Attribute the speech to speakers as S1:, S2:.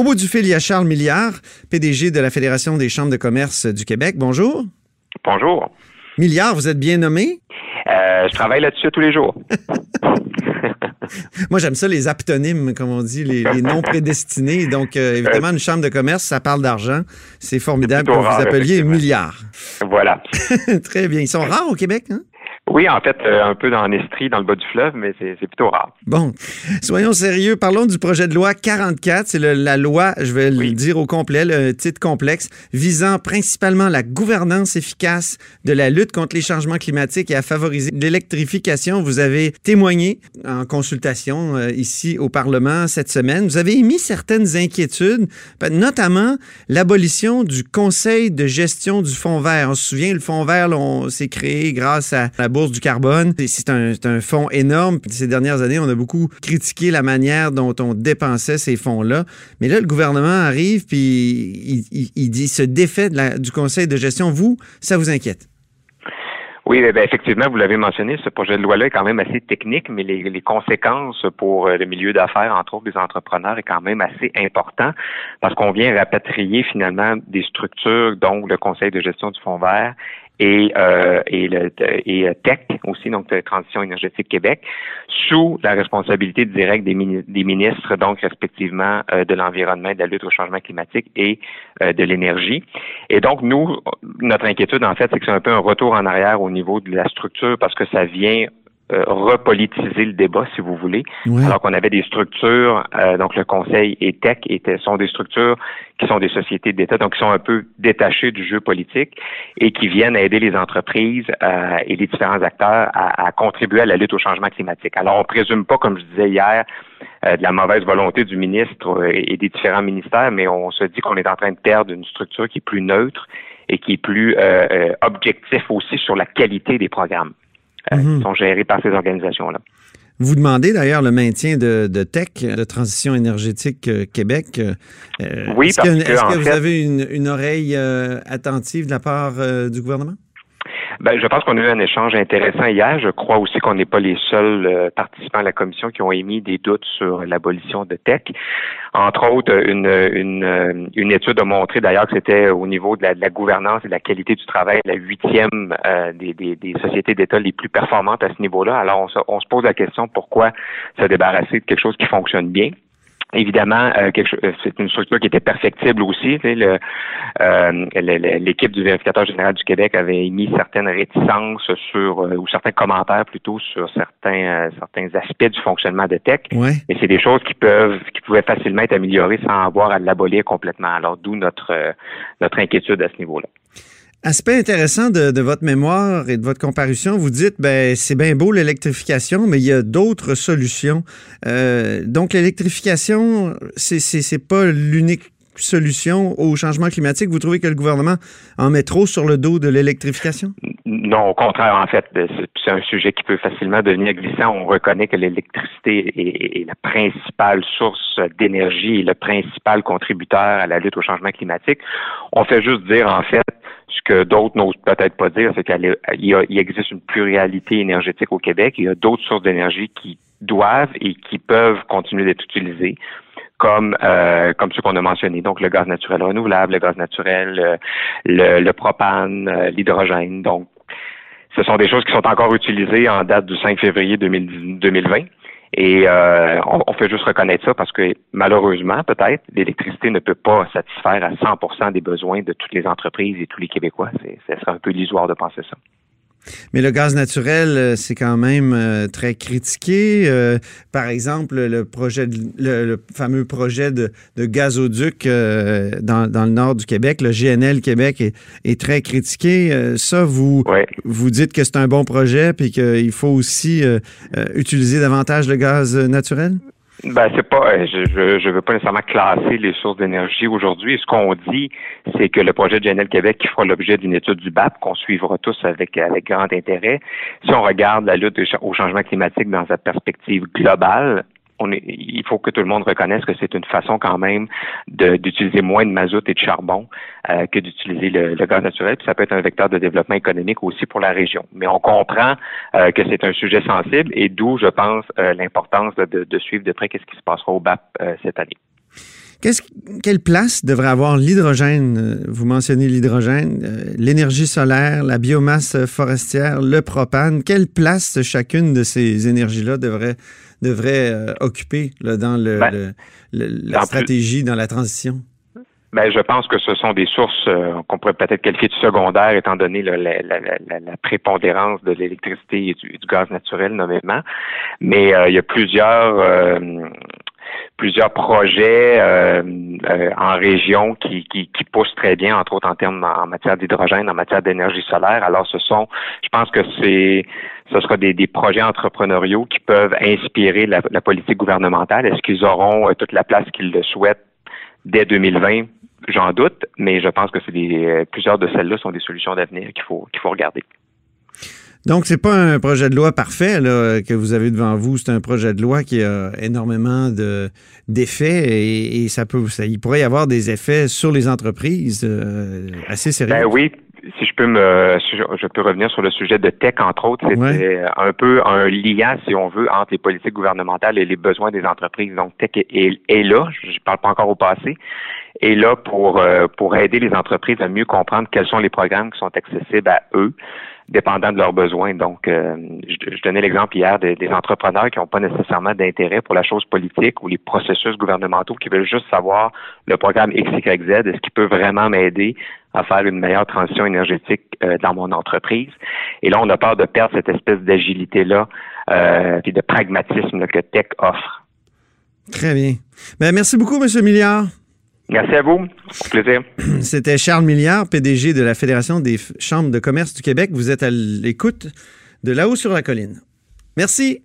S1: Au bout du fil, il y a Charles Milliard, PDG de la Fédération des chambres de commerce du Québec. Bonjour.
S2: Bonjour.
S1: Milliard, vous êtes bien nommé?
S2: Euh, je travaille là-dessus tous les jours.
S1: Moi, j'aime ça, les aptonymes, comme on dit, les, noms prédestinés. Donc, euh, évidemment, une chambre de commerce, ça parle d'argent. C'est formidable que vous vous appeliez milliard.
S2: Voilà.
S1: Très bien. Ils sont rares au Québec, hein?
S2: Oui, en fait, euh, un peu dans l'Estrie, dans le bas du fleuve, mais c'est plutôt rare.
S1: Bon, soyons sérieux. Parlons du projet de loi 44. C'est la loi, je vais le dire au complet, le titre complexe, visant principalement la gouvernance efficace de la lutte contre les changements climatiques et à favoriser l'électrification. Vous avez témoigné en consultation euh, ici au Parlement cette semaine. Vous avez émis certaines inquiétudes, notamment l'abolition du Conseil de gestion du Fonds vert. On se souvient, le Fonds vert, s'est créé grâce à la bourse du carbone. C'est un, fonds énorme. Ces dernières années, on a beaucoup critiqué la manière dont on dépensait ces fonds-là. Mais là, le gouvernement arrive puis il, dit se défait du conseil de gestion. Vous, ça vous inquiète?
S2: Oui, ben, effectivement, vous l'avez mentionné, ce projet de loi-là est quand même assez technique, mais les, conséquences pour euh, le milieu d'affaires, entre autres des entrepreneurs, est quand même assez important parce qu'on vient rapatrier finalement des structures, dont le Conseil de gestion du Fonds vert et, euh, et, le, et euh, TEC aussi, donc de Transition énergétique Québec, sous la responsabilité directe des, des ministres, donc respectivement euh, de l'environnement, de la lutte au changement climatique et euh, de l'énergie. Et donc, nous, notre inquiétude, en fait, c'est que c'est un peu un retour en arrière au niveau de la structure parce que ça vient euh, repolitiser le débat, si vous voulez, alors qu'on avait des structures, euh, donc le Conseil et Tech étaient, sont des structures qui sont des sociétés d'État, donc qui sont un peu détachées du jeu politique et qui viennent aider les entreprises euh, et les différents acteurs à, à, contribuer à la lutte au changement climatique. Alors, on présume pas, comme je disais hier, de la mauvaise volonté du ministre et des différents ministères, mais on se dit qu'on est en train de perdre une structure qui est plus neutre et qui est plus objectif aussi sur la qualité des programmes. Euh, qui mhm. sont gérés par ces organisations-là.
S1: Vous demandez d'ailleurs le maintien de, de TEC, de Transition énergétique euh, Québec. Euh,
S2: oui, est-ce
S1: que,
S2: est
S1: que vous avez une, une oreille attentive de la part du gouvernement?
S2: Ben, je pense qu'on a eu un échange intéressant hier. Je crois aussi qu'on n'est pas les seuls euh, participants à la commission qui ont émis des doutes sur l'abolition de TEC. Entre autres, une, une, euh, une étude a montré d'ailleurs que c'était au niveau de la, gouvernance et de la qualité du travail la huitième euh, des, des, des, sociétés d'État les plus performantes à ce niveau-là. Alors, on se, on se pose la question pourquoi se débarrasser de quelque chose qui fonctionne bien. Évidemment, euh, euh, c'est une structure qui était perfectible aussi. Euh, l'équipe du vérificateur général du Québec avait émis certaines réticences sur ou certains commentaires plutôt sur certains certains aspects du fonctionnement de Tech.
S1: Ouais.
S2: Mais c'est des choses qui peuvent qui pouvaient facilement être améliorées sans avoir à l'abolir complètement. Alors d'où notre notre inquiétude à ce niveau-là.
S1: Aspect intéressant de, votre mémoire et de votre comparution, vous dites, ben c'est bien beau l'électrification, mais il y a d'autres solutions. Euh, donc l'électrification, c'est pas l'unique solution au changement climatique? Vous trouvez que le gouvernement en met trop sur le dos de l'électrification?
S2: Non, au contraire, en fait, c'est un sujet qui peut facilement devenir glissant. On reconnaît que l'électricité est, la principale source d'énergie et le principal contributeur à la lutte au changement climatique. On fait juste dire, en fait, ce que d'autres n'osent peut-être pas dire, c'est qu'il existe une pluralité énergétique au Québec. Il y a d'autres sources d'énergie qui doivent et qui peuvent continuer d'être utilisées comme euh, comme ceux qu'on a mentionnés, donc le gaz naturel renouvelable, le gaz naturel, euh, le, le propane, euh, l'hydrogène. Donc, ce sont des choses qui sont encore utilisées en date du 5 février 2020. Et euh, on, fait juste reconnaître ça parce que malheureusement, peut-être, l'électricité ne peut pas satisfaire à 100% des besoins de toutes les entreprises et tous les Québécois. Ce serait un peu illusoire de penser ça.
S1: Mais le gaz naturel, euh, c'est quand même euh, très critiqué. Euh, par exemple, le projet, le, fameux projet de, gazoduc dans, dans, le nord du Québec, le GNL Québec, est, très critiqué. ça, vous, vous dites que c'est un bon projet puis qu'il faut aussi utiliser davantage le gaz naturel?
S2: Ben c'est pas, euh, je je veux pas nécessairement classer les sources d'énergie aujourd'hui. Ce qu'on dit, c'est que le projet de GNL Québec qui fera l'objet d'une étude du BAP qu'on suivra tous avec avec grand intérêt. Si on regarde la lutte au changement climatique dans sa perspective globale, il faut que tout le monde reconnaisse que c'est une façon quand même d'utiliser moins de mazout et de charbon euh, que d'utiliser le, gaz naturel. Puis ça peut être un vecteur de développement économique aussi pour la région. Mais on comprend euh, que c'est un sujet sensible et d'où, je pense, euh, l'importance de, de, suivre de près qu'est-ce qui se passera au BAP cette année.
S1: Quelle place devrait avoir l'hydrogène? Vous mentionnez l'hydrogène, l'énergie solaire, la biomasse forestière, le propane. Quelle place chacune de ces énergies-là devrait, devrait occuper dans ben, la stratégie, dans la transition?
S2: Ben, je pense que ce sont des sources euh, qu'on pourrait peut-être qualifier de secondaires, étant donné la, la, la, prépondérance de l'électricité et du, gaz naturel, nommément. Mais euh, il y a plusieurs euh, plusieurs projets en région qui, qui, qui, poussent très bien, entre autres en termes en matière d'hydrogène, en matière d'énergie solaire. Alors, ce sont, je pense que c'est ce sera des, des, projets entrepreneuriaux qui peuvent inspirer la, la politique gouvernementale. Est-ce qu'ils auront toute la place qu'ils le souhaitent dès 2020? J'en doute, mais je pense que c'est des, euh, plusieurs de celles-là sont des solutions d'avenir qu'il faut, qu'il faut regarder.
S1: Donc, c'est pas un projet de loi parfait que vous avez devant vous. C'est un projet de loi qui a énormément de, d'effets et, ça peut, ça, il pourrait y avoir des effets sur les entreprises euh, assez sérieux.
S2: Ben oui. Je peux me, je peux revenir sur le sujet de tech entre autres, c'est un peu un lien, si on veut, entre les politiques gouvernementales et les besoins des entreprises. Donc tech est, est là. Je parle pas encore au passé, est là pour, euh, pour aider les entreprises à mieux comprendre quels sont les programmes qui sont accessibles à eux, dépendant de leurs besoins. Donc, euh, je, donnais l'exemple hier des, entrepreneurs qui n'ont pas nécessairement d'intérêt pour la chose politique ou les processus gouvernementaux, qui veulent juste savoir le programme XYZ, est-ce qu'il peut vraiment m'aider à faire une meilleure transition énergétique euh, dans mon entreprise. Et là, on a peur de perdre cette espèce d'agilité-là et de pragmatisme que Tech offre.
S1: Très bien. Ben, merci beaucoup, M. Milliard.
S2: Merci à vous. Au plaisir.
S1: C'était Charles Milliard, PDG de la Fédération des chambres de commerce du Québec. Vous êtes à l'écoute de là-haut sur la colline. Merci.